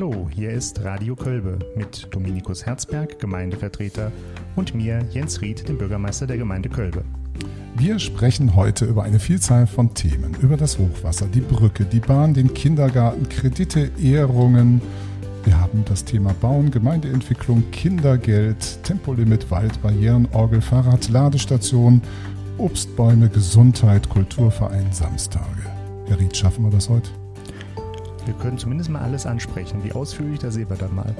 Hallo, hier ist Radio Kölbe mit Dominikus Herzberg, Gemeindevertreter, und mir, Jens Ried, dem Bürgermeister der Gemeinde Kölbe. Wir sprechen heute über eine Vielzahl von Themen. Über das Hochwasser, die Brücke, die Bahn, den Kindergarten, Kredite, Ehrungen. Wir haben das Thema Bauen, Gemeindeentwicklung, Kindergeld, Tempolimit, Waldbarrieren, Orgel, Fahrrad, Ladestation, Obstbäume, Gesundheit, Kulturverein, Samstage. Herr Ried, schaffen wir das heute? Wir können zumindest mal alles ansprechen. Wie ausführlich, da sehen wir dann mal.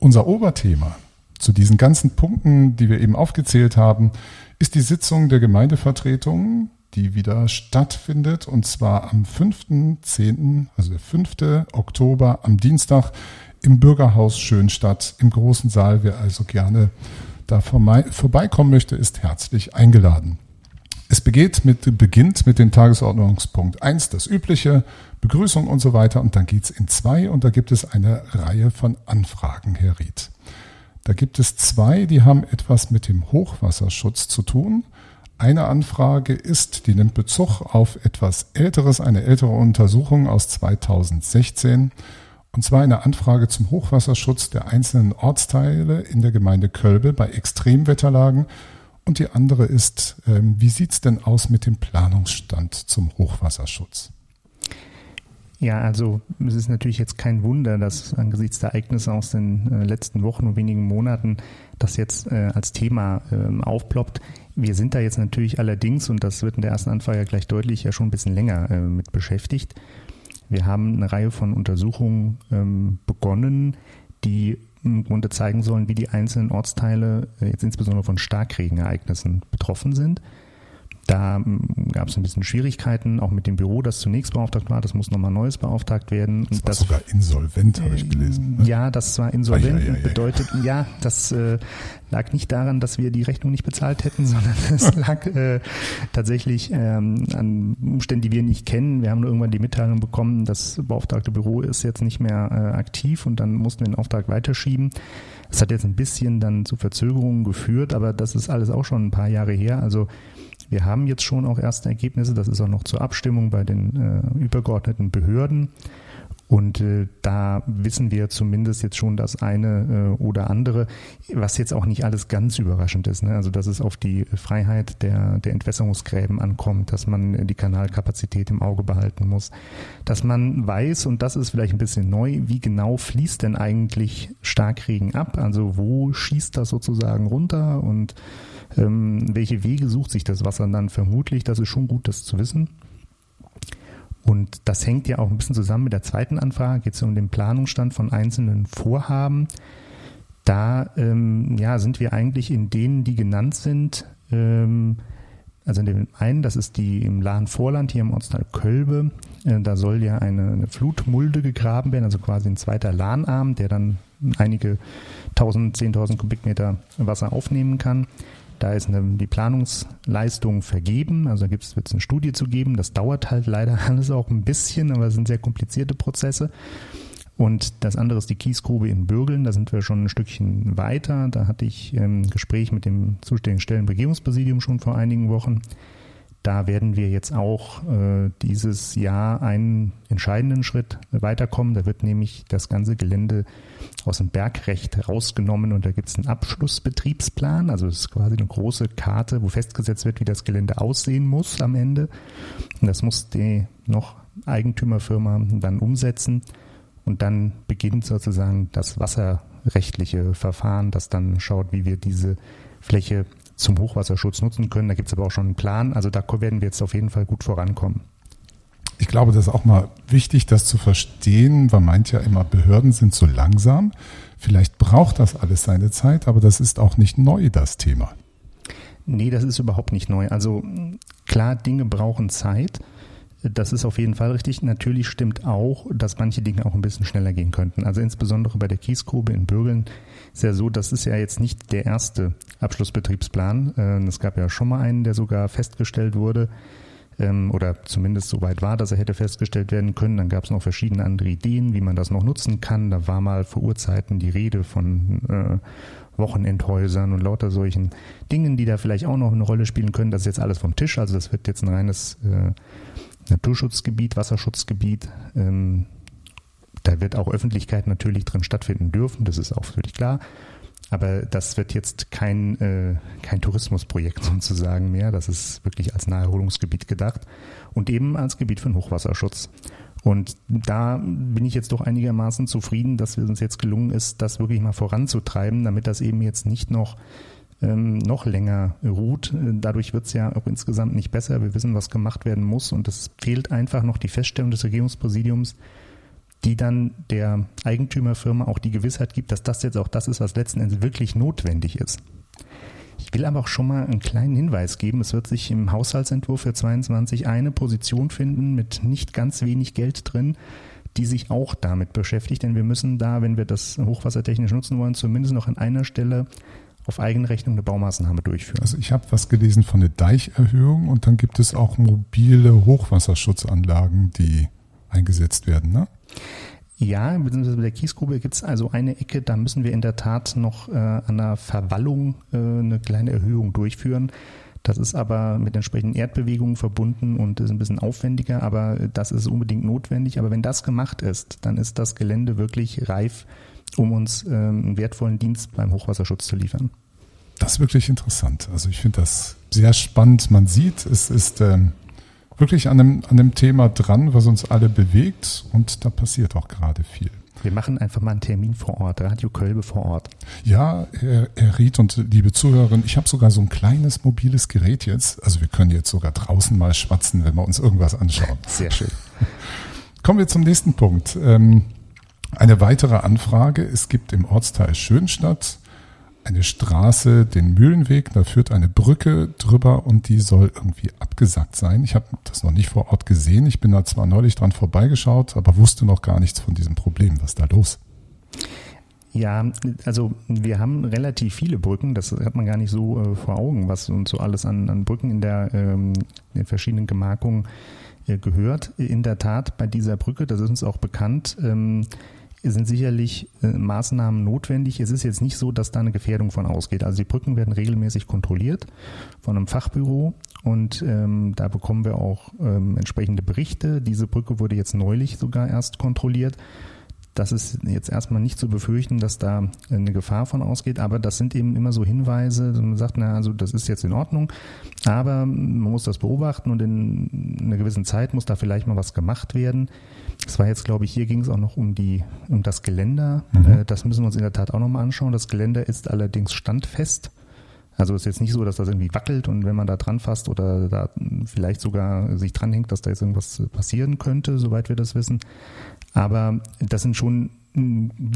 Unser Oberthema zu diesen ganzen Punkten, die wir eben aufgezählt haben, ist die Sitzung der Gemeindevertretung, die wieder stattfindet, und zwar am 5.10., also der 5. Oktober am Dienstag im Bürgerhaus Schönstadt im großen Saal. Wer also gerne da vorbeikommen möchte, ist herzlich eingeladen. Es beginnt mit, beginnt mit dem Tagesordnungspunkt 1, das übliche, Begrüßung und so weiter. Und dann geht's in zwei und da gibt es eine Reihe von Anfragen, Herr Ried. Da gibt es zwei, die haben etwas mit dem Hochwasserschutz zu tun. Eine Anfrage ist, die nimmt Bezug auf etwas Älteres, eine ältere Untersuchung aus 2016. Und zwar eine Anfrage zum Hochwasserschutz der einzelnen Ortsteile in der Gemeinde Kölbe bei Extremwetterlagen und die andere ist, ähm, wie sieht es denn aus mit dem Planungsstand zum Hochwasserschutz? Ja, also es ist natürlich jetzt kein Wunder, dass angesichts der Ereignisse aus den äh, letzten Wochen und wenigen Monaten das jetzt äh, als Thema äh, aufploppt. Wir sind da jetzt natürlich allerdings, und das wird in der ersten Anfrage gleich deutlich, ja schon ein bisschen länger äh, mit beschäftigt. Wir haben eine Reihe von Untersuchungen ähm, begonnen, die im Grunde zeigen sollen, wie die einzelnen Ortsteile äh, jetzt insbesondere von Starkregenereignissen betroffen sind. Da hm, gab es ein bisschen Schwierigkeiten, auch mit dem Büro, das zunächst beauftragt war. Das muss nochmal Neues beauftragt werden. Das war das, sogar insolvent, habe ich gelesen. Ne? Ja, das war insolvent. Ai, ai, ai, bedeutet, ja, das äh, lag nicht daran, dass wir die Rechnung nicht bezahlt hätten, sondern es lag äh, tatsächlich ähm, an Umständen, die wir nicht kennen. Wir haben nur irgendwann die Mitteilung bekommen, das beauftragte Büro ist jetzt nicht mehr äh, aktiv und dann mussten wir den Auftrag weiterschieben. Das hat jetzt ein bisschen dann zu Verzögerungen geführt, aber das ist alles auch schon ein paar Jahre her. Also wir haben jetzt schon auch erste Ergebnisse. Das ist auch noch zur Abstimmung bei den äh, übergeordneten Behörden. Und äh, da wissen wir zumindest jetzt schon das eine äh, oder andere, was jetzt auch nicht alles ganz überraschend ist. Ne? Also dass es auf die Freiheit der, der Entwässerungsgräben ankommt, dass man die Kanalkapazität im Auge behalten muss, dass man weiß, und das ist vielleicht ein bisschen neu, wie genau fließt denn eigentlich Starkregen ab? Also wo schießt das sozusagen runter und ähm, welche Wege sucht sich das Wasser dann vermutlich? Das ist schon gut, das zu wissen. Und das hängt ja auch ein bisschen zusammen mit der zweiten Anfrage. Geht es um den Planungsstand von einzelnen Vorhaben. Da ähm, ja, sind wir eigentlich in denen, die genannt sind. Ähm, also in dem einen, das ist die im Lahn-Vorland hier im Ortsteil Kölbe. Äh, da soll ja eine, eine, Flutmulde gegraben werden, also quasi ein zweiter Lahnarm, der dann einige tausend, zehntausend Kubikmeter Wasser aufnehmen kann. Da ist eine, die Planungsleistung vergeben, also wird es eine Studie zu geben. Das dauert halt leider alles auch ein bisschen, aber es sind sehr komplizierte Prozesse. Und das andere ist die Kiesgrube in Bürgeln. Da sind wir schon ein Stückchen weiter. Da hatte ich ein Gespräch mit dem zuständigen Stellenregierungspräsidium schon vor einigen Wochen. Da werden wir jetzt auch äh, dieses Jahr einen entscheidenden Schritt weiterkommen. Da wird nämlich das ganze Gelände aus dem Bergrecht rausgenommen und da gibt es einen Abschlussbetriebsplan. Also es ist quasi eine große Karte, wo festgesetzt wird, wie das Gelände aussehen muss am Ende. Und das muss die noch Eigentümerfirma dann umsetzen. Und dann beginnt sozusagen das wasserrechtliche Verfahren, das dann schaut, wie wir diese Fläche zum Hochwasserschutz nutzen können. Da gibt es aber auch schon einen Plan. Also da werden wir jetzt auf jeden Fall gut vorankommen. Ich glaube, das ist auch mal wichtig, das zu verstehen. Man meint ja immer, Behörden sind so langsam. Vielleicht braucht das alles seine Zeit, aber das ist auch nicht neu, das Thema. Nee, das ist überhaupt nicht neu. Also klar, Dinge brauchen Zeit. Das ist auf jeden Fall richtig. Natürlich stimmt auch, dass manche Dinge auch ein bisschen schneller gehen könnten. Also insbesondere bei der Kiesgrube in Bürgeln ist ja so, das ist ja jetzt nicht der erste Abschlussbetriebsplan. Äh, es gab ja schon mal einen, der sogar festgestellt wurde. ähm, oder zumindest so weit war, dass er hätte festgestellt werden können. Dann gab es noch verschiedene andere Ideen, wie man das noch nutzen kann. Da war mal vor Urzeiten die Rede von äh, Wochenendhäusern und lauter solchen Dingen, die da vielleicht auch noch eine Rolle spielen können. Das ist jetzt alles vom Tisch. Also das wird jetzt ein reines äh, Naturschutzgebiet, Wasserschutzgebiet. Ähm, da wird auch Öffentlichkeit natürlich drin stattfinden dürfen, das ist auch völlig klar. Aber das wird jetzt kein, äh, kein Tourismusprojekt sozusagen mehr. Das ist wirklich als Naherholungsgebiet gedacht und eben als Gebiet für den Hochwasserschutz. Und da bin ich jetzt doch einigermaßen zufrieden, dass es uns jetzt gelungen ist, das wirklich mal voranzutreiben, damit das eben jetzt nicht noch ähm, noch länger ruht. Dadurch wird es ja auch insgesamt nicht besser. Wir wissen, was gemacht werden muss und es fehlt einfach noch die Feststellung des Regierungspräsidiums, die dann der Eigentümerfirma auch die Gewissheit gibt, dass das jetzt auch das ist, was letzten Endes wirklich notwendig ist. Ich will aber auch schon mal einen kleinen Hinweis geben. Es wird sich im Haushaltsentwurf für 22 eine Position finden mit nicht ganz wenig Geld drin, die sich auch damit beschäftigt. Denn wir müssen da, wenn wir das hochwassertechnisch nutzen wollen, zumindest noch an einer Stelle auf Eigenrechnung eine Baumaßnahme durchführen. Also ich habe was gelesen von der Deicherhöhung und dann gibt es auch mobile Hochwasserschutzanlagen, die eingesetzt werden, ne? Ja, beziehungsweise bei der Kiesgrube gibt es also eine Ecke, da müssen wir in der Tat noch äh, an der Verwallung äh, eine kleine Erhöhung durchführen. Das ist aber mit entsprechenden Erdbewegungen verbunden und ist ein bisschen aufwendiger, aber das ist unbedingt notwendig. Aber wenn das gemacht ist, dann ist das Gelände wirklich reif, um uns ähm, einen wertvollen Dienst beim Hochwasserschutz zu liefern. Das ist wirklich interessant. Also ich finde das sehr spannend. Man sieht, es ist ähm, wirklich an dem, an dem Thema dran, was uns alle bewegt und da passiert auch gerade viel. Wir machen einfach mal einen Termin vor Ort, Radio Kölbe vor Ort. Ja, Herr, Herr Ried und liebe Zuhörerinnen, ich habe sogar so ein kleines mobiles Gerät jetzt. Also wir können jetzt sogar draußen mal schwatzen, wenn wir uns irgendwas anschauen. Sehr schön. Kommen wir zum nächsten Punkt. Ähm, eine weitere Anfrage. Es gibt im Ortsteil Schönstadt eine Straße, den Mühlenweg, da führt eine Brücke drüber und die soll irgendwie abgesackt sein. Ich habe das noch nicht vor Ort gesehen. Ich bin da zwar neulich dran vorbeigeschaut, aber wusste noch gar nichts von diesem Problem. Was ist da los? Ja, also wir haben relativ viele Brücken, das hat man gar nicht so äh, vor Augen, was uns so alles an, an Brücken in der ähm, in verschiedenen Gemarkungen äh, gehört. In der Tat bei dieser Brücke, das ist uns auch bekannt, ähm, sind sicherlich äh, Maßnahmen notwendig. Es ist jetzt nicht so, dass da eine Gefährdung von ausgeht. Also die Brücken werden regelmäßig kontrolliert von einem Fachbüro und ähm, da bekommen wir auch ähm, entsprechende Berichte. Diese Brücke wurde jetzt neulich sogar erst kontrolliert. Das ist jetzt erstmal nicht zu befürchten, dass da eine Gefahr von ausgeht, aber das sind eben immer so Hinweise, man sagt, na, also das ist jetzt in Ordnung, aber man muss das beobachten und in einer gewissen Zeit muss da vielleicht mal was gemacht werden. Es war jetzt, glaube ich, hier ging es auch noch um die, um das Geländer. Mhm. Äh, das müssen wir uns in der Tat auch nochmal anschauen. Das Geländer ist allerdings standfest. Also ist jetzt nicht so, dass das irgendwie wackelt und wenn man da dran fasst oder da vielleicht sogar sich dranhängt, dass da jetzt irgendwas passieren könnte, soweit wir das wissen. Aber das sind schon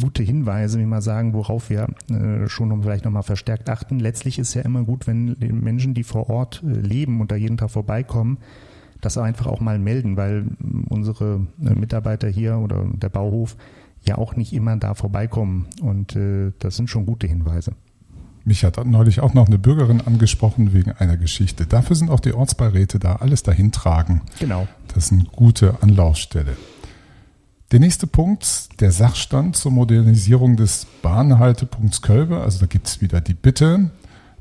gute Hinweise, wie man sagen, worauf wir äh, schon vielleicht nochmal verstärkt achten. Letztlich ist ja immer gut, wenn Menschen, die vor Ort äh, leben und da jeden Tag vorbeikommen, das einfach auch mal melden, weil unsere äh, Mitarbeiter hier oder der Bauhof ja auch nicht immer da vorbeikommen. Und das sind schon gute Hinweise. Mich hat neulich auch noch eine Bürgerin angesprochen wegen einer Geschichte. Dafür sind auch die Ortsbeiräte da, alles dahin tragen. Genau. Das ist eine gute Anlaufstelle. Der nächste Punkt, der Sachstand zur Modernisierung des Bahnhaltepunkts Kölbe. Also da gibt es wieder die Bitte,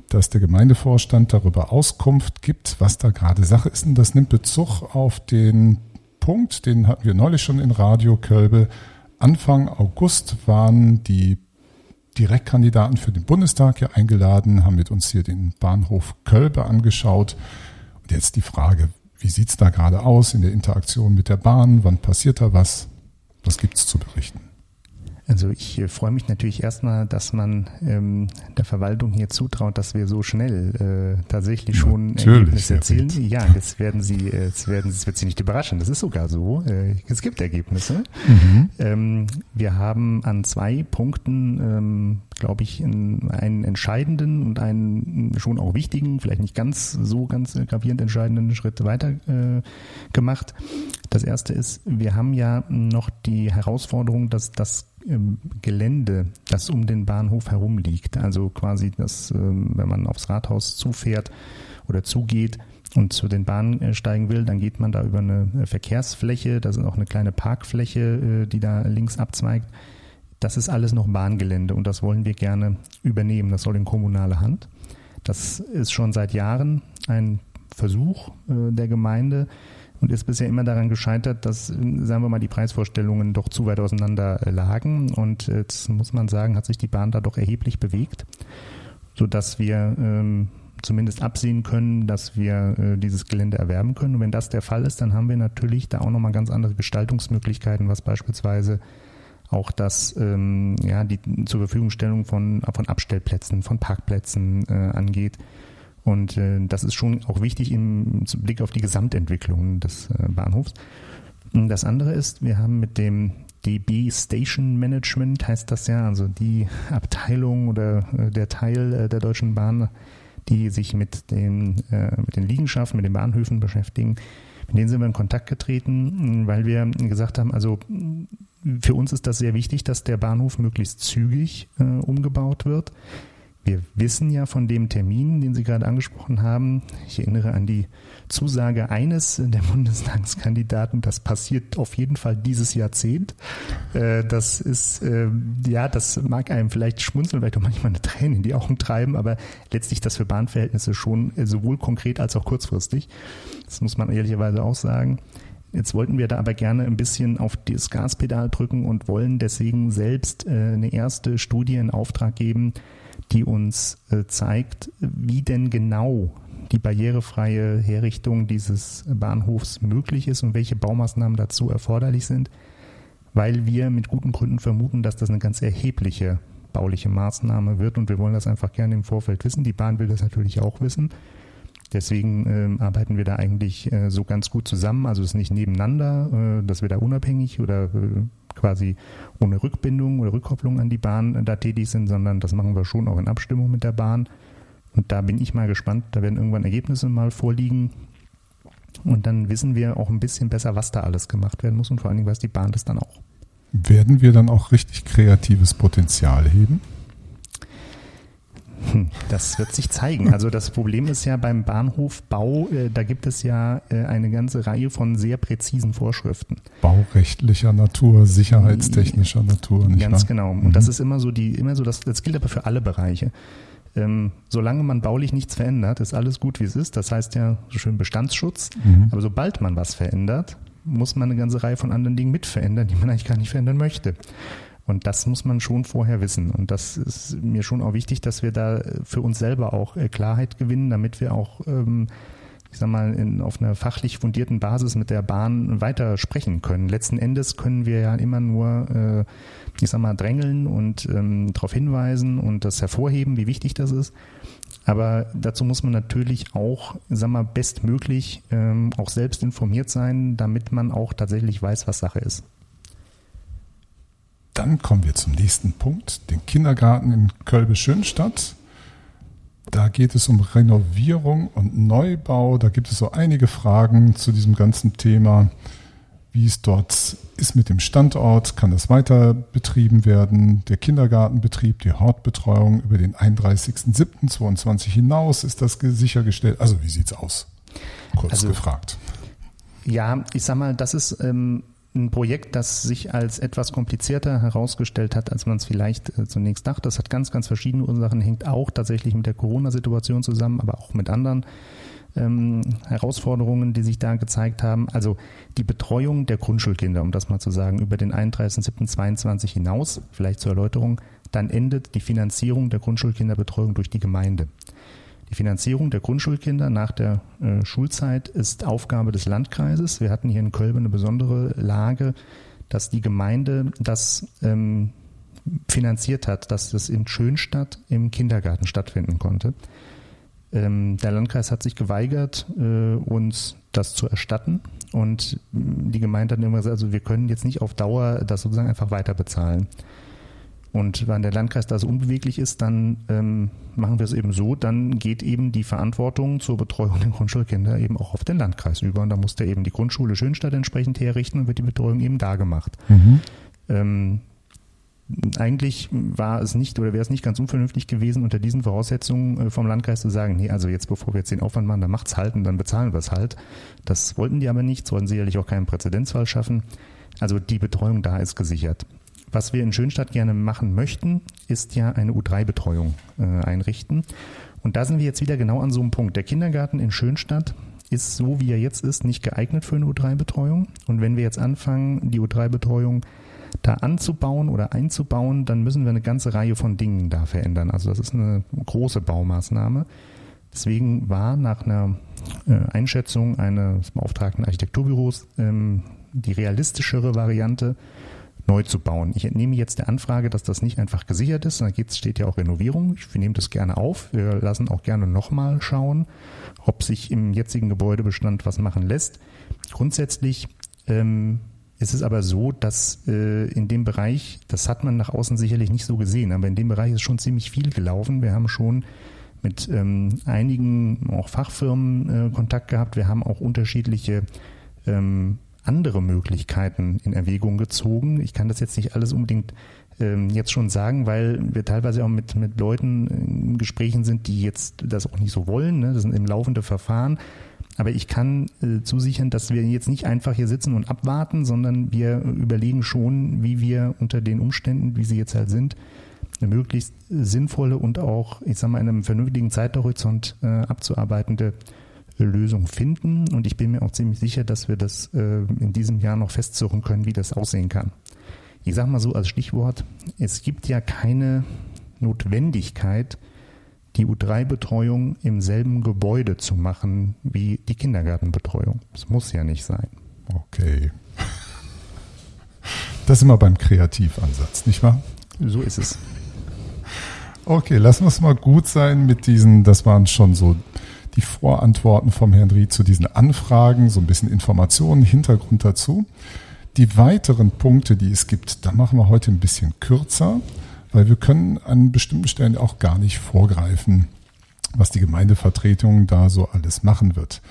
dass der Gemeindevorstand darüber Auskunft gibt, was da gerade Sache ist. Und das nimmt Bezug auf den Punkt, den hatten wir neulich schon in Radio Kölbe. Anfang August waren die Direktkandidaten für den Bundestag hier eingeladen, haben mit uns hier den Bahnhof Kölbe angeschaut. Und jetzt die Frage, wie sieht es da gerade aus in der Interaktion mit der Bahn? Wann passiert da was? Was gibt es zu berichten? Also ich äh, freue mich natürlich erstmal, dass man ähm, der Verwaltung hier zutraut, dass wir so schnell äh, tatsächlich schon natürlich, Ergebnisse erzielen. Ja, das werden Sie, äh, das werden, das wird Sie nicht überraschen. Das ist sogar so. Äh, es gibt Ergebnisse. Mhm. Ähm, wir haben an zwei Punkten, ähm, glaube ich, einen, einen entscheidenden und einen schon auch wichtigen, vielleicht nicht ganz so ganz gravierend entscheidenden Schritt weiter äh, gemacht. Das erste ist, wir haben ja noch die Herausforderung, dass das Gelände, das um den Bahnhof herum liegt. Also quasi das, ähm, wenn man aufs Rathaus zufährt oder zugeht und zu den Bahnen steigen will, dann geht man da über eine Verkehrsfläche, da ist auch eine kleine Parkfläche, die da links abzweigt. Das ist alles noch Bahngelände und das wollen wir gerne übernehmen. Das soll in kommunale Hand. Das ist schon seit Jahren ein Versuch der Gemeinde, und ist bisher immer daran gescheitert, dass, sagen wir mal, die Preisvorstellungen doch zu weit auseinander lagen. Und jetzt muss man sagen, hat sich die Bahn da doch erheblich bewegt, sodass wir ähm, zumindest absehen können, dass wir äh, dieses Gelände erwerben können. Und wenn das der Fall ist, dann haben wir natürlich da auch nochmal ganz andere Gestaltungsmöglichkeiten, was beispielsweise auch das, ähm, ja, die zur Verfügungstellung von, von Abstellplätzen, von Parkplätzen äh, angeht. Und äh, das ist schon auch wichtig im Blick auf die Gesamtentwicklung des äh, Bahnhofs. Und das andere ist, wir haben mit dem DB Station Management, heißt das ja, also die Abteilung oder äh, der Teil äh, der Deutschen Bahn, die sich mit den, äh, mit den Liegenschaften, mit den Bahnhöfen beschäftigen. Mit denen sind wir in Kontakt getreten, weil wir gesagt haben, also für uns ist das sehr wichtig, dass der Bahnhof möglichst zügig äh, umgebaut wird. Wir wissen ja von dem Termin, den Sie gerade angesprochen haben, ich erinnere an die Zusage eines der Bundestagskandidaten, das passiert auf jeden Fall dieses Jahrzehnt. Äh, das ist, ähm, ja, das mag einem vielleicht schmunzeln, vielleicht auch manchmal eine Träne in die Augen treiben, aber letztlich das für Bahnverhältnisse schon äh, sowohl konkret als auch kurzfristig. Das muss man ehrlicherweise auch sagen. Jetzt wollten wir da aber gerne ein bisschen auf das Gaspedal drücken und wollen deswegen selbst äh, eine erste Studie in Auftrag geben, die uns äh, zeigt, wie denn genau die barrierefreie Herrichtung dieses Bahnhofs möglich ist und welche Baumaßnahmen dazu erforderlich sind, weil wir mit guten Gründen vermuten, dass das eine ganz erhebliche bauliche Maßnahme wird und wir wollen das einfach gerne im Vorfeld wissen. Die Bahn will das natürlich auch wissen. Deswegen äh, arbeiten wir da eigentlich äh, so ganz gut zusammen. Also es ist nicht nebeneinander, äh, dass wir da unabhängig oder äh, quasi ohne Rückbindung oder Rückkopplung an die Bahn da tätig sind, sondern das machen wir schon auch in Abstimmung mit der Bahn. Und da bin ich mal gespannt. Da werden irgendwann Ergebnisse mal vorliegen. Und dann wissen wir auch ein bisschen besser, was da alles gemacht werden muss und vor allen Dingen weiß die Bahn das dann auch. Werden wir dann auch richtig kreatives Potenzial heben? Hm, das wird sich zeigen. Also das Problem ist ja beim Bahnhofbau, äh, da gibt es ja äh, eine ganze Reihe von sehr präzisen Vorschriften. Baurechtlicher Natur, sicherheitstechnischer Natur. Nicht Ganz wahr? genau. Und mhm. das ist immer so die, immer so, das, das gilt aber für alle Bereiche. Ähm, solange man baulich nichts verändert, ist alles gut, wie es ist. Das heißt ja so schön Bestandsschutz. Mhm. Aber sobald man was verändert, muss man eine ganze Reihe von anderen Dingen mit verändern, die man eigentlich gar nicht verändern möchte. Und das muss man schon vorher wissen. Und das ist mir schon auch wichtig, dass wir da für uns selber auch äh, Klarheit gewinnen, damit wir auch, ähm, ich sag mal, in, auf einer fachlich fundierten Basis mit der Bahn weiter sprechen können. Letzten Endes können wir ja immer nur, äh, ich sag mal, drängeln und ähm, darauf hinweisen und das hervorheben, wie wichtig das ist. Aber dazu muss man natürlich auch, sag mal, bestmöglich ähm, auch selbst informiert sein, damit man auch tatsächlich weiß, was Sache ist. Dann kommen wir zum nächsten Punkt, den Kindergarten in Kölbe-Schönstadt. Da geht es um Renovierung und Neubau. Da gibt es so einige Fragen zu diesem ganzen Thema. Wie es dort ist mit dem Standort, kann das weiter betrieben werden? Der Kindergartenbetrieb, die Hortbetreuung über den 31.07.22 hinaus, ist das sichergestellt? Also wie sieht's aus? Kurz also, gefragt. Ja, ich sag mal, das ist ähm, ein Projekt, das sich als etwas komplizierter herausgestellt hat, als man es vielleicht äh, zunächst dachte. Das hat ganz, ganz verschiedene Ursachen, hängt auch tatsächlich mit der Corona-Situation zusammen, aber auch mit anderen ähm, Herausforderungen, die sich da gezeigt haben. Also die Betreuung der Grundschulkinder, um das mal zu sagen, über den 31.07.22 hinaus, vielleicht zur Erläuterung, dann endet die Finanzierung der Grundschulkinderbetreuung durch die Gemeinde. Die Finanzierung der Grundschulkinder nach der äh, Schulzeit ist Aufgabe des Landkreises. Wir hatten hier in Köln eine besondere Lage, dass die Gemeinde das ähm, finanziert hat, dass das in Schönstadt im Kindergarten stattfinden konnte. Ähm, der Landkreis hat sich geweigert, äh, uns das zu erstatten. Und die Gemeinde hat immer gesagt, also wir können jetzt nicht auf Dauer das sozusagen einfach weiter bezahlen. Und wenn der Landkreis da so unbeweglich ist, dann ähm, machen wir es eben so, dann geht eben die Verantwortung zur Betreuung der Grundschulkinder eben auch auf den Landkreis über. Und da muss der eben die Grundschule Schönstadt entsprechend herrichten und wird die Betreuung eben da gemacht. Mhm. Ähm, eigentlich war es nicht oder wäre es nicht ganz unvernünftig gewesen, unter diesen Voraussetzungen äh, vom Landkreis zu sagen, nee, also jetzt bevor wir jetzt den Aufwand machen, dann macht's halt und dann bezahlen wir es halt. Das wollten die aber nicht, sollten sicherlich auch keinen Präzedenzfall schaffen. Also die Betreuung da ist gesichert. Was wir in Schönstadt gerne machen möchten, ist ja eine U3-Betreuung äh, einrichten. Und da sind wir jetzt wieder genau an so einem Punkt. Der Kindergarten in Schönstadt ist so, wie er jetzt ist, nicht geeignet für eine U3-Betreuung. Und wenn wir jetzt anfangen, die U3-Betreuung da anzubauen oder einzubauen, dann müssen wir eine ganze Reihe von Dingen da verändern. Also das ist eine große Baumaßnahme. Deswegen war nach einer äh, Einschätzung eines beauftragten Architekturbüros ähm, die realistischere Variante, neu zu bauen. Ich entnehme jetzt der Anfrage, dass das nicht einfach gesichert ist, da steht ja auch Renovierung. Ich nehme das gerne auf. Wir lassen auch gerne nochmal schauen, ob sich im jetzigen Gebäudebestand was machen lässt. Grundsätzlich ähm, ist es aber so, dass äh, in dem Bereich, das hat man nach außen sicherlich nicht so gesehen, aber in dem Bereich ist schon ziemlich viel gelaufen. Wir haben schon mit ähm, einigen auch Fachfirmen äh, Kontakt gehabt. Wir haben auch unterschiedliche ähm, andere Möglichkeiten in Erwägung gezogen. Ich kann das jetzt nicht alles unbedingt ähm, jetzt schon sagen, weil wir teilweise auch mit, mit Leuten in Gesprächen sind, die jetzt das auch nicht so wollen. Ne? Das sind im laufende Verfahren. Aber ich kann äh, zusichern, dass wir jetzt nicht einfach hier sitzen und abwarten, sondern wir überlegen schon, wie wir unter den Umständen, wie sie jetzt halt sind, eine möglichst sinnvolle und auch, ich sag mal, in einem vernünftigen Zeithorizont äh, abzuarbeitende Lösung finden. Und ich bin mir auch ziemlich sicher, dass wir das äh, in diesem Jahr noch festsuchen können, wie das aussehen kann. Ich sage mal so als Stichwort, es gibt ja keine Notwendigkeit, die U3-Betreuung im selben Gebäude zu machen wie die Kindergartenbetreuung. Das muss ja nicht sein. Okay. Das ist immer beim Kreativansatz, nicht wahr? So ist es. Okay, lassen wir es mal gut sein mit diesen, das waren schon so die Vorantworten vom Herrn Ried zu diesen Anfragen, so ein bisschen Informationen, Hintergrund dazu. Die weiteren Punkte, die es gibt, da machen wir heute ein bisschen kürzer, weil wir können an bestimmten Stellen auch gar nicht vorgreifen, was die Gemeindevertretung da so alles machen wird.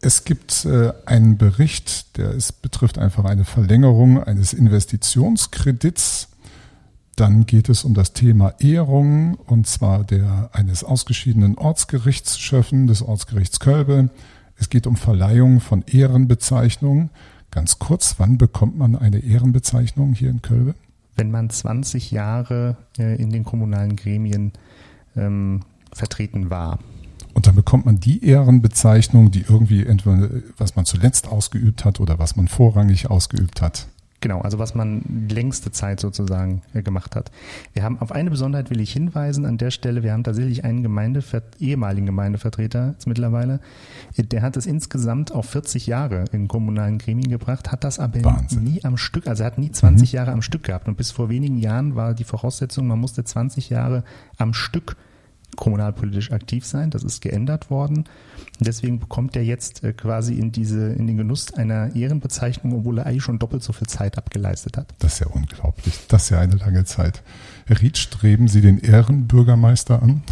Es gibt äh, einen Bericht, der ist, betrifft einfach eine Verlängerung eines Investitionskredits dann geht es um das Thema Ehrung, und zwar der eines ausgeschiedenen Ortsgerichtschefs des Ortsgerichts Kölbe. Es geht um Verleihung von Ehrenbezeichnungen. Ganz kurz, wann bekommt man eine Ehrenbezeichnung hier in Kölbe? Wenn man 20 Jahre äh, in den kommunalen Gremien ähm, vertreten war. Und dann bekommt man die Ehrenbezeichnung, die irgendwie entweder, was man zuletzt ausgeübt hat oder was man vorrangig ausgeübt hat. Genau, also was man längste Zeit sozusagen äh, gemacht hat. Wir haben auf eine Besonderheit will ich hinweisen an der Stelle. Wir haben tatsächlich einen Gemeindever ehemaligen Gemeindevertreter jetzt mittlerweile. Der hat es insgesamt auf 40 Jahre in kommunalen Gremien gebracht, hat das aber Wahnsinn. nie am Stück, also er hat nie 20 mhm. Jahre am Stück gehabt. Und bis vor wenigen Jahren war die Voraussetzung, man musste 20 Jahre am Stück kommunalpolitisch aktiv sein. Das ist geändert worden. Deswegen bekommt er jetzt äh, quasi in diese, in den Genuss einer Ehrenbezeichnung, obwohl er eigentlich schon doppelt so viel Zeit abgeleistet hat. Das ist ja unglaublich. Das ist ja eine lange Zeit. Herr Ried, streben Sie den Ehrenbürgermeister an?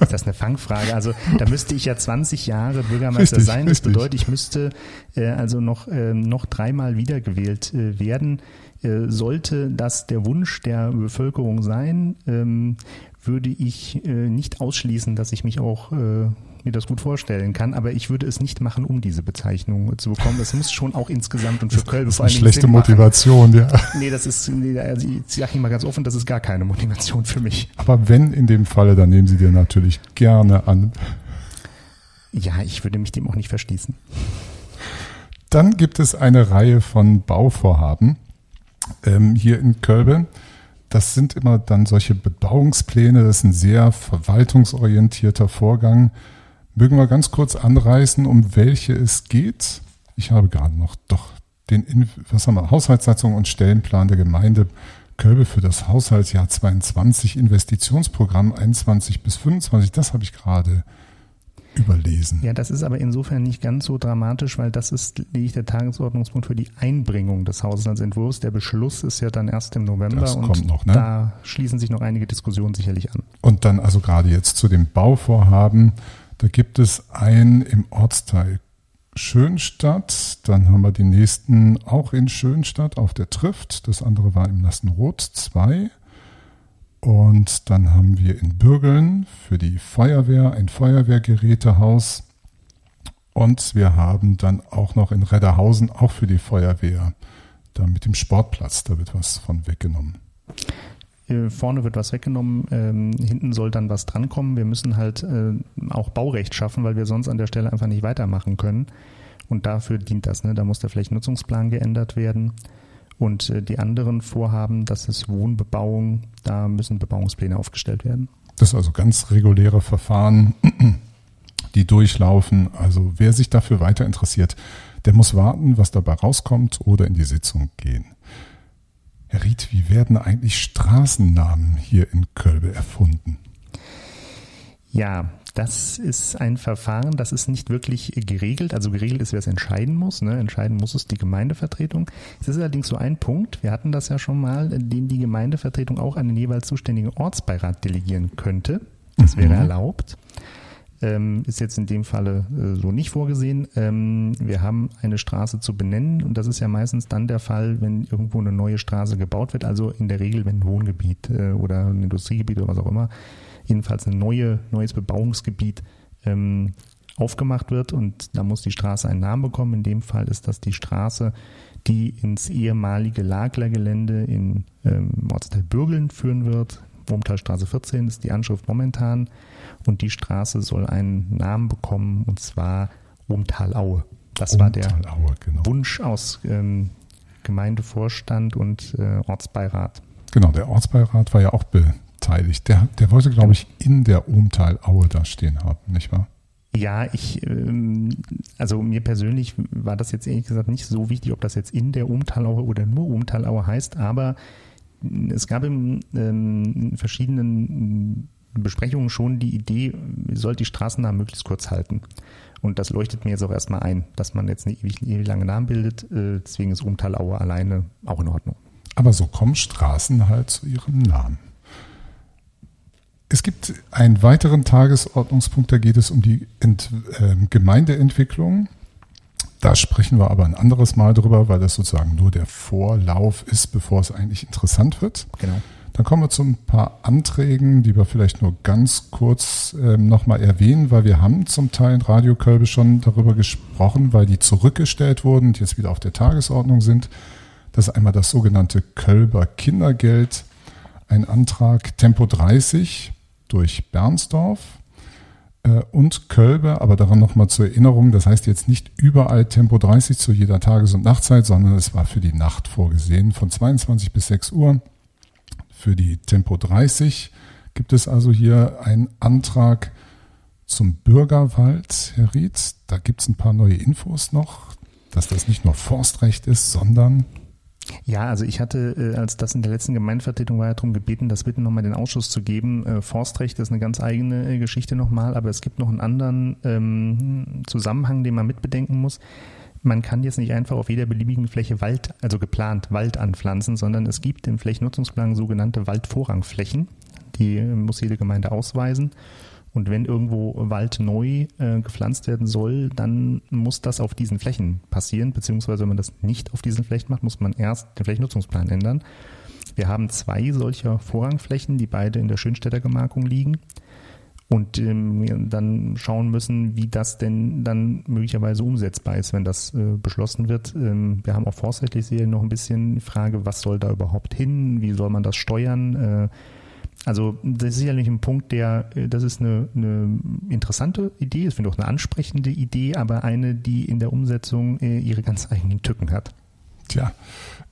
Ist das eine Fangfrage? Also da müsste ich ja 20 Jahre Bürgermeister richtig, sein. Das richtig. bedeutet, ich müsste äh, also noch, äh, noch dreimal wiedergewählt äh, werden. Äh, sollte das der Wunsch der Bevölkerung sein, ähm, würde ich äh, nicht ausschließen, dass ich mich auch äh, mir das gut vorstellen kann, aber ich würde es nicht machen, um diese Bezeichnung zu bekommen. Es muss schon auch insgesamt und für Köln vor allem. Schlechte Sinn Motivation, machen. ja. Nee, das ist, nee, also ich sage Ihnen mal ganz offen, das ist gar keine Motivation für mich. Aber wenn in dem Falle, dann nehmen Sie dir natürlich gerne an. Ja, ich würde mich dem auch nicht verschließen. Dann gibt es eine Reihe von Bauvorhaben ähm, hier in Kölbe. Das sind immer dann solche Bebauungspläne. Das ist ein sehr verwaltungsorientierter Vorgang. Mögen wir ganz kurz anreißen, um welche es geht? Ich habe gerade noch doch den was haben wir, Haushaltssatzung und Stellenplan der Gemeinde Kölbe für das Haushaltsjahr 22 Investitionsprogramm 21 bis 25. Das habe ich gerade überlesen. Ja, das ist aber insofern nicht ganz so dramatisch, weil das ist lediglich der Tagesordnungspunkt für die Einbringung des Haushaltsentwurfs. Der Beschluss ist ja dann erst im November das und noch, ne? da schließen sich noch einige Diskussionen sicherlich an. Und dann also gerade jetzt zu dem Bauvorhaben, da gibt es ein im Ortsteil Schönstadt. Dann haben wir die nächsten auch in Schönstadt auf der Trift. Das andere war im Lassenroth 2. Und dann haben wir in Bürgeln für die Feuerwehr ein Feuerwehrgerätehaus. Und wir haben dann auch noch in Redderhausen auch für die Feuerwehr, da mit dem Sportplatz, da wird was von weggenommen. Äh, vorne wird was weggenommen, ähm, hinten soll dann was drankommen. Wir müssen halt äh, auch Baurecht schaffen, weil wir sonst an der Stelle einfach nicht weitermachen können. Und dafür dient das. Ne? Da muss der Flächennutzungsplan geändert werden. Und äh, die anderen Vorhaben, das ist Wohnbebauung, da müssen Bebauungspläne aufgestellt werden. Das ist also ganz reguläre Verfahren die durchlaufen. Also wer sich dafür weiter interessiert, der muss warten, was dabei rauskommt oder in die Sitzung gehen. Herr Ried, wie werden eigentlich Straßennamen hier in Kölbe erfunden? Ja, das ist ein Verfahren, das ist nicht wirklich geregelt. Also geregelt ist, wer es entscheiden muss. Ne? Entscheiden muss es die Gemeindevertretung. Es ist allerdings so ein Punkt, wir hatten das ja schon mal, den die Gemeindevertretung auch an den jeweils zuständigen Ortsbeirat delegieren könnte. Das wäre mhm. erlaubt. Ähm, ist jetzt in dem Falle äh, so nicht vorgesehen. Ähm, wir haben eine Straße zu benennen und das ist ja meistens dann der Fall, wenn irgendwo eine neue Straße gebaut wird. Also in der Regel, wenn ein Wohngebiet äh, oder ein Industriegebiet oder was auch immer, jedenfalls ein neue, neues Bebauungsgebiet ähm, aufgemacht wird und da muss die Straße einen Namen bekommen. In dem Fall ist das die Straße, die ins ehemalige Laglergelände in ähm, Ortsteil Bürgeln führen wird. Wurmtalstraße 14 ist die Anschrift momentan. Und die Straße soll einen Namen bekommen, und zwar Umtalaue. Das war der genau. Wunsch aus ähm, Gemeindevorstand und äh, Ortsbeirat. Genau, der Ortsbeirat war ja auch beteiligt. Der, der wollte, glaube ich, in der Umtalaue da stehen haben, nicht wahr? Ja, ich, ähm, also mir persönlich war das jetzt ehrlich gesagt nicht so wichtig, ob das jetzt in der Umtalaue oder nur Umtalaue heißt, aber es gab in, ähm, verschiedenen Besprechungen schon die Idee, sollte die Straßennamen möglichst kurz halten. Und das leuchtet mir jetzt auch erstmal ein, dass man jetzt nicht ewig, ewig lange Namen bildet. Äh, deswegen ist Umtalaue alleine auch in Ordnung. Aber so kommen Straßen halt zu ihrem Namen. Es gibt einen weiteren Tagesordnungspunkt, da geht es um die Ent, äh, Gemeindeentwicklung. Da sprechen wir aber ein anderes Mal drüber, weil das sozusagen nur der Vorlauf ist, bevor es eigentlich interessant wird. Genau. Dann kommen wir zu ein paar Anträgen, die wir vielleicht nur ganz kurz ähm, nochmal erwähnen, weil wir haben zum Teil in Radio Kölbe schon darüber gesprochen, weil die zurückgestellt wurden und jetzt wieder auf der Tagesordnung sind. Das ist einmal das sogenannte Kölber Kindergeld, ein Antrag Tempo 30 durch Bernsdorf und Kölbe, aber daran nochmal zur Erinnerung, das heißt jetzt nicht überall Tempo 30 zu jeder Tages- und Nachtzeit, sondern es war für die Nacht vorgesehen von 22 bis 6 Uhr für die Tempo 30 gibt es also hier einen Antrag zum Bürgerwald, Herr Ried. Da gibt es ein paar neue Infos noch, dass das nicht nur Forstrecht ist, sondern ja, also ich hatte, äh, als das in der letzten Gemeindevertretung war, darum gebeten, das bitte nochmal den Ausschuss zu geben. Äh, Forstrecht ist eine ganz eigene äh, Geschichte nochmal, aber es gibt noch einen anderen ähm, Zusammenhang, den man mitbedenken muss man kann jetzt nicht einfach auf jeder beliebigen Fläche Wald, also geplant Wald anpflanzen, sondern es gibt im Flächennutzungsplan sogenannte Waldvorrangflächen. Die muss jede Gemeinde ausweisen. Und wenn irgendwo Wald neu äh, gepflanzt werden soll, dann muss das auf diesen Flächen passieren, beziehungsweise wenn man das nicht auf diesen Flächen macht, muss man erst den Flächennutzungsplan ändern. Wir haben zwei solcher Vorrangflächen, die beide in der Schönstädter Gemarkung liegen und ähm, dann schauen müssen, wie das denn dann möglicherweise umsetzbar ist, wenn das äh, beschlossen wird. Ähm, wir haben auch hier noch ein bisschen die Frage, was soll da überhaupt hin, wie soll man das steuern. Äh, also das ist sicherlich ein Punkt, der, äh, das ist eine, eine interessante Idee, ich finde auch eine ansprechende Idee, aber eine, die in der Umsetzung äh, ihre ganz eigenen Tücken hat. Tja,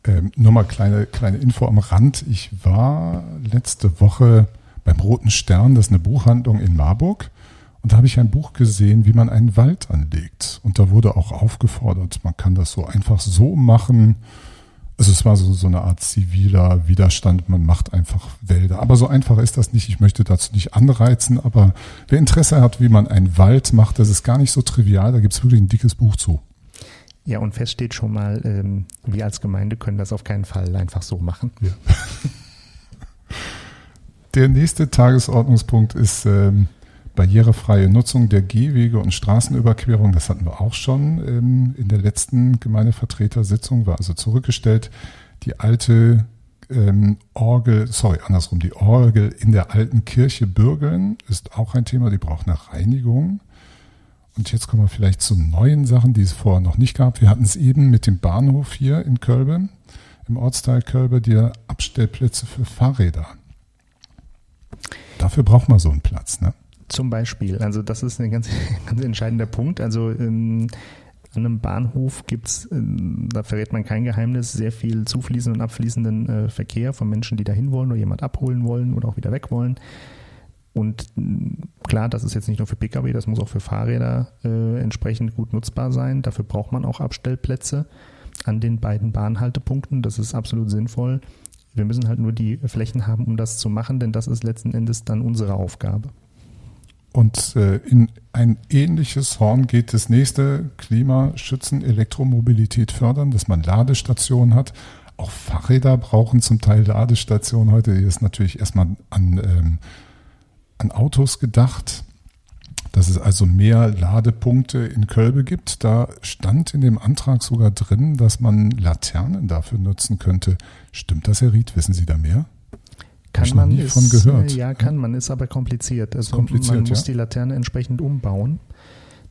ähm, nur mal kleine, kleine Info am Rand. Ich war letzte Woche beim Roten Stern, das ist eine Buchhandlung in Marburg. Und da habe ich ein Buch gesehen, wie man einen Wald anlegt. Und da wurde auch aufgefordert, man kann das so einfach so machen. Also es war so, so eine Art ziviler Widerstand, man macht einfach Wälder. Aber so einfach ist das nicht. Ich möchte dazu nicht anreizen, aber wer Interesse hat, wie man einen Wald macht, das ist gar nicht so trivial. Da gibt es wirklich ein dickes Buch zu. Ja, und fest steht schon mal, ähm, wir als Gemeinde können das auf keinen Fall einfach so machen. Ja. Der nächste Tagesordnungspunkt ist ähm, barrierefreie Nutzung der Gehwege und Straßenüberquerung, das hatten wir auch schon ähm, in der letzten Gemeindevertretersitzung, war also zurückgestellt. Die alte ähm, Orgel, sorry, andersrum, die Orgel in der alten Kirche Bürgeln ist auch ein Thema, die braucht eine Reinigung. Und jetzt kommen wir vielleicht zu neuen Sachen, die es vorher noch nicht gab. Wir hatten es eben mit dem Bahnhof hier in Kölbe, im Ortsteil Kölbe, die Abstellplätze für Fahrräder. Dafür braucht man so einen Platz, ne? Zum Beispiel. Also das ist ein ganz, ganz entscheidender Punkt. Also ähm, an einem Bahnhof gibt's, ähm, da verrät man kein Geheimnis, sehr viel zufließenden und abfließenden äh, Verkehr von Menschen, die da hin wollen oder jemand abholen wollen oder auch wieder weg wollen. Und klar, das ist jetzt nicht nur für Pkw, das muss auch für Fahrräder äh, entsprechend gut nutzbar sein. Dafür braucht man auch Abstellplätze an den beiden Bahnhaltepunkten. Das ist absolut sinnvoll. Wir müssen halt nur die Flächen haben, um das zu machen, denn das ist letzten Endes dann unsere Aufgabe. Und äh, in ein ähnliches Horn geht das nächste Klimaschützen, Elektromobilität fördern, dass man Ladestationen hat. Auch Fahrräder brauchen zum Teil Ladestationen heute. Hier ist natürlich erstmal an ähm, an Autos gedacht, dass es also mehr Ladepunkte in Kölbe gibt. Da stand in dem Antrag sogar drin, dass man Laternen dafür nutzen könnte. Stimmt das, Herr Ried? Wissen Sie da mehr? Kann man nie ist, von gehört. Ja, kann man, ist aber kompliziert. Also kompliziert, man muss ja? die Laterne entsprechend umbauen.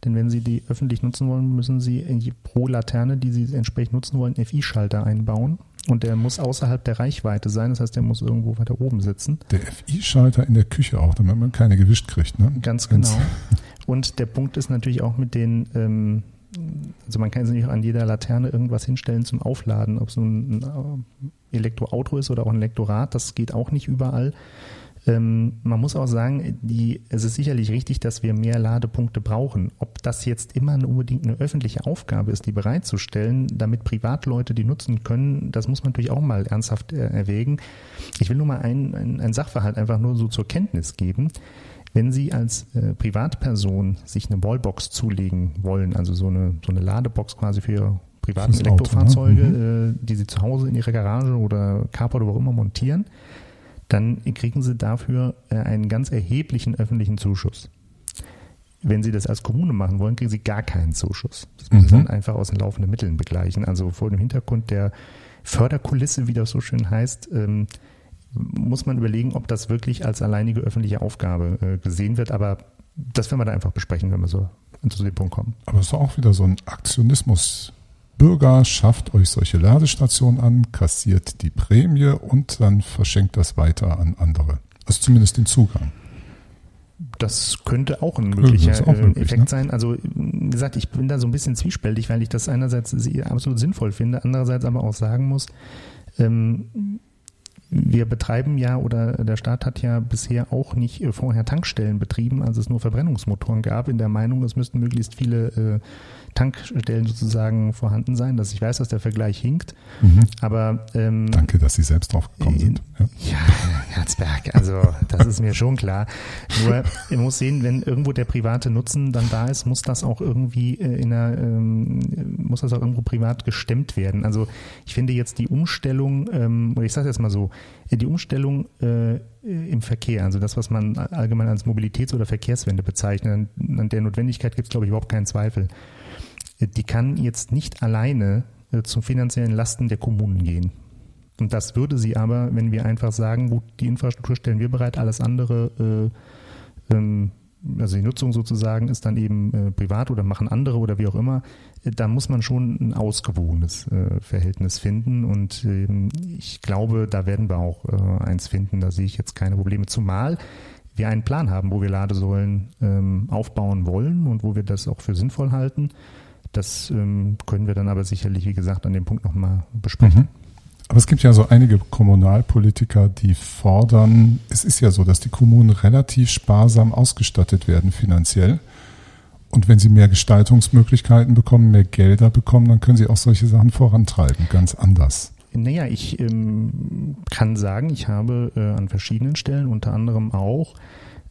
Denn wenn Sie die öffentlich nutzen wollen, müssen Sie pro Laterne, die Sie entsprechend nutzen wollen, FI-Schalter einbauen. Und der muss außerhalb der Reichweite sein, das heißt, der muss irgendwo weiter oben sitzen. Der FI-Schalter in der Küche auch, damit man keine gewischt kriegt, ne? Ganz genau. Und der Punkt ist natürlich auch mit den, ähm, also man kann sich nicht an jeder Laterne irgendwas hinstellen zum Aufladen, ob es nun ein Elektroauto ist oder auch ein Elektorad, das geht auch nicht überall. Ähm, man muss auch sagen, die, es ist sicherlich richtig, dass wir mehr Ladepunkte brauchen. Ob das jetzt immer unbedingt eine öffentliche Aufgabe ist, die bereitzustellen, damit Privatleute die nutzen können, das muss man natürlich auch mal ernsthaft äh, erwägen. Ich will nur mal einen ein Sachverhalt einfach nur so zur Kenntnis geben. Wenn Sie als äh, Privatperson sich eine Wallbox zulegen wollen, also so eine, so eine Ladebox quasi für Ihre privaten Elektrofahrzeuge, ne? mhm. äh, die Sie zu Hause in Ihrer Garage oder Carport oder wo auch immer montieren, dann kriegen Sie dafür äh, einen ganz erheblichen öffentlichen Zuschuss. Wenn Sie das als Kommune machen wollen, kriegen Sie gar keinen Zuschuss. Das müssen Sie mhm. dann einfach aus den laufenden Mitteln begleichen. Also vor dem Hintergrund der Förderkulisse, wie das so schön heißt, ähm, muss man überlegen, ob das wirklich als alleinige öffentliche Aufgabe äh, gesehen wird. Aber das werden wir da einfach besprechen, wenn wir so zu dem Punkt kommen. Aber es ist auch wieder so ein Aktionismus Bürger schafft euch solche Ladestationen an, kassiert die Prämie und dann verschenkt das weiter an andere. Also zumindest den Zugang. Das könnte auch ein möglicher auch möglich, Effekt ne? sein. Also wie gesagt, ich bin da so ein bisschen zwiespältig, weil ich das einerseits absolut sinnvoll finde, andererseits aber auch sagen muss, ähm, wir betreiben ja oder der Staat hat ja bisher auch nicht vorher Tankstellen betrieben, als es nur Verbrennungsmotoren gab, in der Meinung, es müssten möglichst viele äh, Tankstellen sozusagen vorhanden sein. Dass ich weiß, dass der Vergleich hinkt. Mhm. Aber ähm, danke, dass Sie selbst drauf gekommen sind. Ja. ja, Herzberg. Also das ist mir schon klar. Nur ich muss sehen, wenn irgendwo der private Nutzen dann da ist, muss das auch irgendwie äh, in einer, ähm, muss das auch irgendwo privat gestemmt werden. Also ich finde jetzt die Umstellung, ähm, ich sage jetzt mal so, die Umstellung äh, im Verkehr, also das, was man allgemein als Mobilitäts- oder Verkehrswende bezeichnet, an der Notwendigkeit gibt es, glaube ich, überhaupt keinen Zweifel die kann jetzt nicht alleine äh, zu finanziellen Lasten der Kommunen gehen. Und das würde sie aber, wenn wir einfach sagen, gut, die Infrastruktur stellen wir bereit, alles andere, äh, ähm, also die Nutzung sozusagen ist dann eben äh, privat oder machen andere oder wie auch immer, da muss man schon ein ausgewogenes Verhältnis finden. Und ähm, ich glaube, da werden wir auch eins finden, da sehe ich jetzt keine Probleme. Zumal wir einen Plan haben, wo wir Ladesäulen ähm, aufbauen wollen und wo wir das auch für sinnvoll halten. Das ähm, können wir dann aber sicherlich, wie gesagt, an dem Punkt nochmal besprechen. Mhm. Aber es gibt ja so einige Kommunalpolitiker, die fordern, es ist ja so, dass die Kommunen relativ sparsam ausgestattet werden finanziell. Und wenn sie mehr Gestaltungsmöglichkeiten bekommen, mehr Gelder bekommen, dann können sie auch solche Sachen vorantreiben, ganz anders. Naja, ich ähm, kann sagen, ich habe äh, an verschiedenen Stellen, unter anderem auch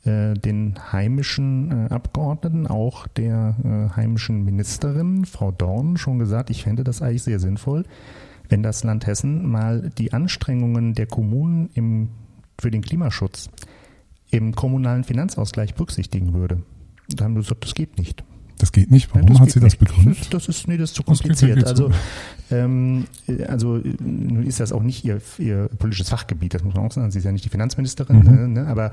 äh, den heimischen äh, Abgeordneten, auch der äh, heimischen Ministerin, Frau Dorn, schon gesagt, ich fände das eigentlich sehr sinnvoll, wenn das Land Hessen mal die Anstrengungen der Kommunen im, für den Klimaschutz im kommunalen Finanzausgleich berücksichtigen würde. Da haben wir gesagt, das geht nicht. Das geht nicht. Warum Nein, hat sie das nicht. begründet? Das, das ist, nee, das ist zu Das kompliziert. also, ähm, also nun ist das auch nicht ihr, ihr politisches Fachgebiet, das muss man auch sagen. Sie ist ja nicht die Finanzministerin, Mhm. äh, ne, aber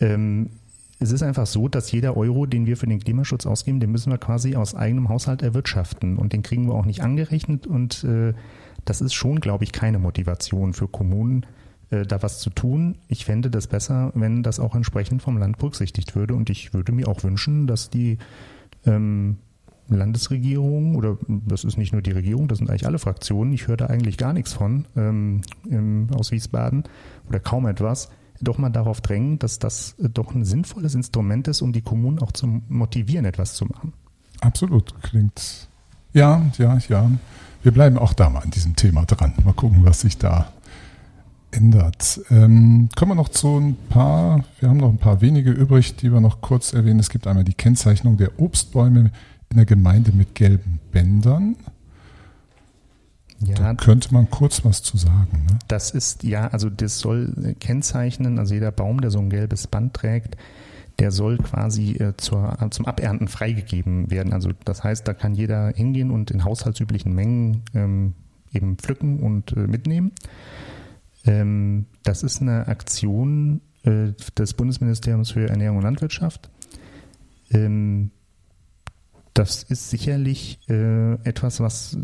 ähm, es ist einfach so, dass jeder Euro, den wir für den Klimaschutz ausgeben, den müssen wir quasi aus eigenem Haushalt erwirtschaften und den kriegen wir auch nicht angerechnet und äh, das ist schon, glaube ich, keine Motivation für Kommunen, äh, da was zu tun. Ich fände das besser, wenn das auch entsprechend vom Land berücksichtigt würde und ich würde mir auch wünschen, dass die ähm, Landesregierung oder das ist nicht nur die Regierung, das sind eigentlich alle Fraktionen, ich höre da eigentlich gar nichts von ähm, ähm, aus Wiesbaden oder kaum etwas, doch mal darauf drängen, dass das doch ein sinnvolles Instrument ist, um die Kommunen auch zu motivieren, etwas zu machen. Absolut. Klingt. Ja, ja, ja. Wir bleiben auch da mal an diesem Thema dran. Mal gucken, was sich da ändert. Ähm, kommen wir noch zu ein paar, wir haben noch ein paar wenige übrig, die wir noch kurz erwähnen. Es gibt einmal die Kennzeichnung der Obstbäume in der Gemeinde mit gelben Bändern. Da Ja, könnte man kurz was zu sagen. Ne? Das ist, ja, also das soll kennzeichnen, also jeder Baum, der so ein gelbes Band trägt, der soll quasi äh, zur, zum Abernten freigegeben werden. Also das heißt, da kann jeder hingehen und in haushaltsüblichen Mengen ähm, eben pflücken und äh, mitnehmen. Ähm, das ist eine Aktion äh, des Bundesministeriums für Ernährung und Landwirtschaft. Ähm, das ist sicherlich äh, etwas, was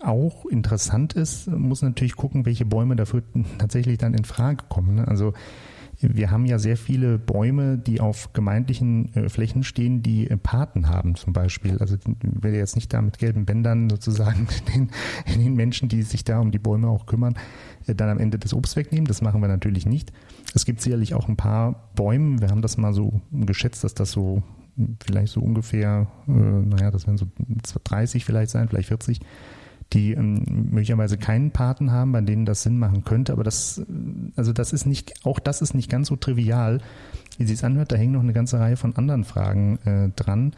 auch interessant ist, muss natürlich gucken, welche Bäume dafür tatsächlich dann in Frage kommen. ne? Also wir haben ja sehr viele Bäume, die auf gemeindlichen äh, Flächen stehen, die äh, Paten haben zum Beispiel. Also ich will jetzt nicht da mit gelben Bändern sozusagen den, den Menschen, die sich da um die Bäume auch kümmern, äh, dann am Ende das Obst wegnehmen. Das machen wir natürlich nicht. Es gibt sicherlich auch ein paar Bäume, wir haben das mal so geschätzt, dass das so vielleicht so ungefähr, äh, naja, das werden so 30 vielleicht sein, vielleicht 40, die ähm, möglicherweise keinen Paten haben, bei denen das Sinn machen könnte. Aber das, äh, also das ist nicht, auch das ist nicht ganz so trivial, wie sie es anhört. Da hängen noch eine ganze Reihe von anderen Fragen äh, dran.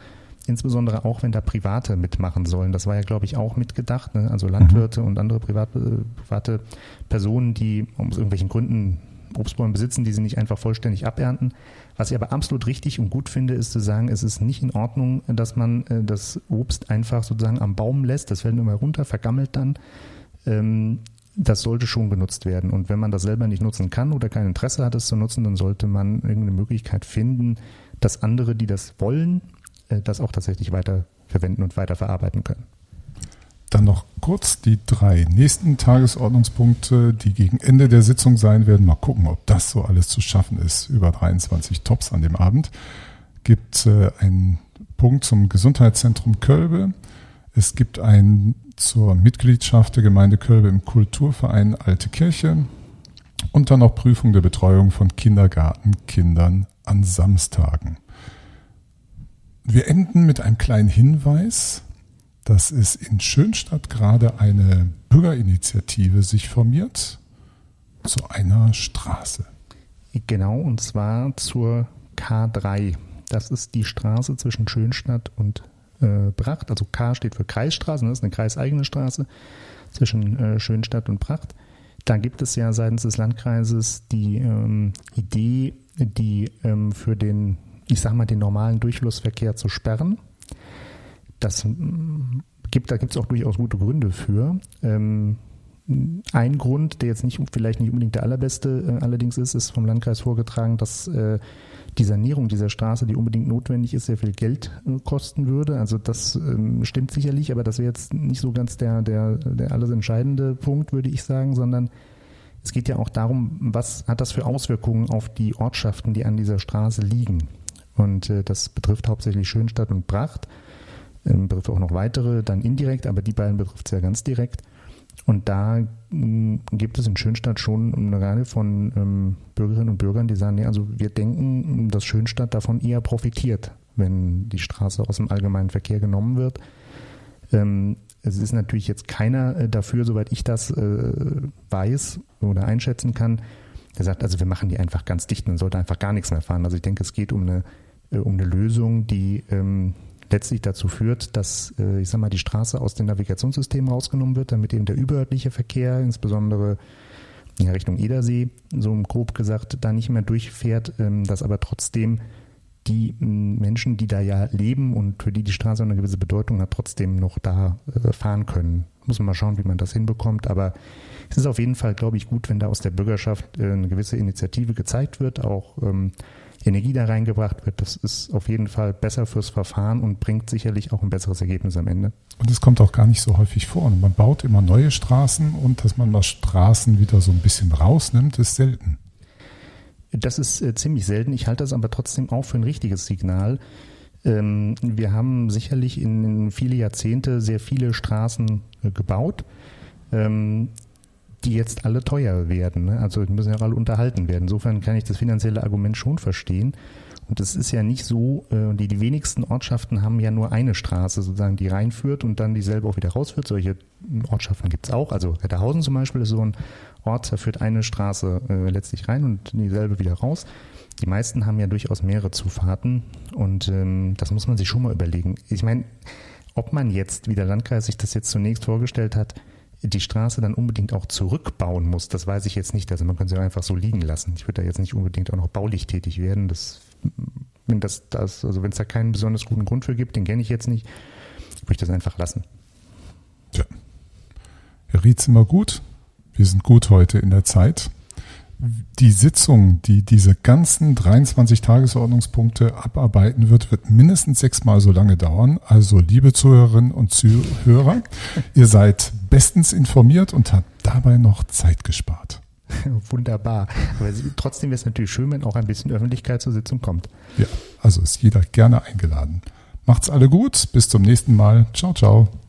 Insbesondere auch, wenn da Private mitmachen sollen. Das war ja, glaube ich, auch mitgedacht. Ne? Also Landwirte und andere private, private Personen, die aus irgendwelchen Gründen Obstbäume besitzen, die sie nicht einfach vollständig abernten. Was ich aber absolut richtig und gut finde, ist zu sagen, es ist nicht in Ordnung, dass man äh, das Obst einfach sozusagen am Baum lässt. Das fällt nur mal runter, vergammelt dann. Ähm, das sollte schon genutzt werden. Und wenn man das selber nicht nutzen kann oder kein Interesse hat, es zu nutzen, dann sollte man irgendeine Möglichkeit finden, dass andere, die das wollen, äh, das auch tatsächlich weiter verwenden und weiterverarbeiten können. Dann noch kurz die drei nächsten Tagesordnungspunkte, die gegen Ende der Sitzung sein werden. Mal gucken, ob das so alles zu schaffen ist. Über 23 Tops an dem Abend. Gibt äh, einen Punkt zum Gesundheitszentrum Kölbe. Es gibt einen zur Mitgliedschaft der Gemeinde Kölbe im Kulturverein Alte Kirche. Und dann noch Prüfung der Betreuung von Kindergartenkindern an Samstagen. Wir enden mit einem kleinen Hinweis dass es in Schönstadt gerade eine Bürgerinitiative sich formiert zu einer Straße. Genau, und zwar zur K3. Das ist die Straße zwischen Schönstadt und äh, Pracht. Also K steht für Kreisstraße, das ist eine kreiseigene Straße zwischen äh, Schönstadt und Pracht. Da gibt es ja seitens des Landkreises die ähm, Idee, die ähm, für den, ich sag mal, den normalen Durchflussverkehr zu sperren. Das mm, gibt, da gibt es auch durchaus gute Gründe für. Ähm, ein Grund, der jetzt nicht vielleicht nicht unbedingt der allerbeste äh, allerdings ist, ist vom Landkreis vorgetragen, dass äh, die Sanierung dieser Straße, die unbedingt notwendig ist, sehr viel Geld äh, kosten würde. Also das ähm, stimmt sicherlich, aber das wäre jetzt nicht so ganz der, der, der alles entscheidende Punkt, würde ich sagen, sondern es geht ja auch darum, was hat das für Auswirkungen auf die Ortschaften, die an dieser Straße liegen. Und äh, das betrifft hauptsächlich Schönstadt und Pracht, ähm, betrifft auch noch weitere, dann indirekt, aber die beiden betrifft es ja ganz direkt. Und da mh, gibt es in Schönstadt schon eine Reihe von ähm, Bürgerinnen und Bürgern, die sagen, nee, also wir denken, dass Schönstadt davon eher profitiert, wenn die Straße aus dem allgemeinen Verkehr genommen wird. Ähm, es ist natürlich jetzt keiner äh, dafür, soweit ich das äh, weiß oder einschätzen kann, der sagt, also wir machen die einfach ganz dicht, man sollte einfach gar nichts mehr fahren. Also ich denke, es geht um eine, äh, um eine Lösung, die ähm, letztlich dazu führt, dass, äh, ich sag mal, die Straße aus den Navigationssystemen rausgenommen wird, damit eben der überörtliche Verkehr, insbesondere in Richtung Edersee, so grob gesagt, da nicht mehr durchfährt, ähm, dass aber trotzdem die Menschen, die da ja leben und für die die Straße eine gewisse Bedeutung hat, trotzdem noch da äh, fahren können. Muss man mal schauen, wie man das hinbekommt. Aber es ist auf jeden Fall, glaube ich, gut, wenn da aus der Bürgerschaft äh, eine gewisse Initiative gezeigt wird, auch ähm, Energie da reingebracht wird. Das ist auf jeden Fall besser fürs Verfahren und bringt sicherlich auch ein besseres Ergebnis am Ende. Und es kommt auch gar nicht so häufig vor. Und man baut immer neue Straßen und dass man mal Straßen wieder so ein bisschen rausnimmt, ist selten. Das ist äh, ziemlich selten. Ich halte das aber trotzdem auch für ein richtiges Signal. Ähm, wir haben sicherlich in, in, viele Jahrzehnte sehr viele Straßen äh, gebaut. Ähm, die jetzt alle teuer werden. Ne? Also die müssen ja alle unterhalten werden. Insofern kann ich das finanzielle Argument schon verstehen. Und es ist ja nicht so, äh, die, die wenigsten Ortschaften haben ja nur eine Straße sozusagen, die reinführt und dann dieselbe auch wieder rausführt. Solche Ortschaften gibt es auch. Also Retterhausen zum Beispiel ist so ein Ort, da führt eine Straße äh, letztlich rein und dieselbe wieder raus. Die meisten haben ja durchaus mehrere Zufahrten und ähm, das muss man sich schon mal überlegen. Ich meine, ob man jetzt, wie der Landkreis sich das jetzt zunächst vorgestellt hat, die Straße dann unbedingt auch zurückbauen muss, das weiß ich jetzt nicht. Also man kann sie einfach so liegen lassen. Ich würde da jetzt nicht unbedingt auch noch baulich tätig werden. Das, wenn das, das, also wenn es da keinen besonders guten Grund für gibt, den kenne ich jetzt nicht, würde ich das einfach lassen. Ja. Herr Rietzimmer gut. Wir sind gut heute in der Zeit die Sitzung, die diese ganzen 23 Tagesordnungspunkte abarbeiten wird, wird mindestens sechsmal so lange dauern. Also, liebe Zuhörerinnen und Zuhörer, ihr seid bestens informiert und habt dabei noch Zeit gespart. Wunderbar. Aber trotzdem wäre es natürlich schön, wenn auch ein bisschen Öffentlichkeit zur Sitzung kommt. Ja, also ist jeder gerne eingeladen. Macht's alle gut. Bis zum nächsten Mal. Ciao, ciao.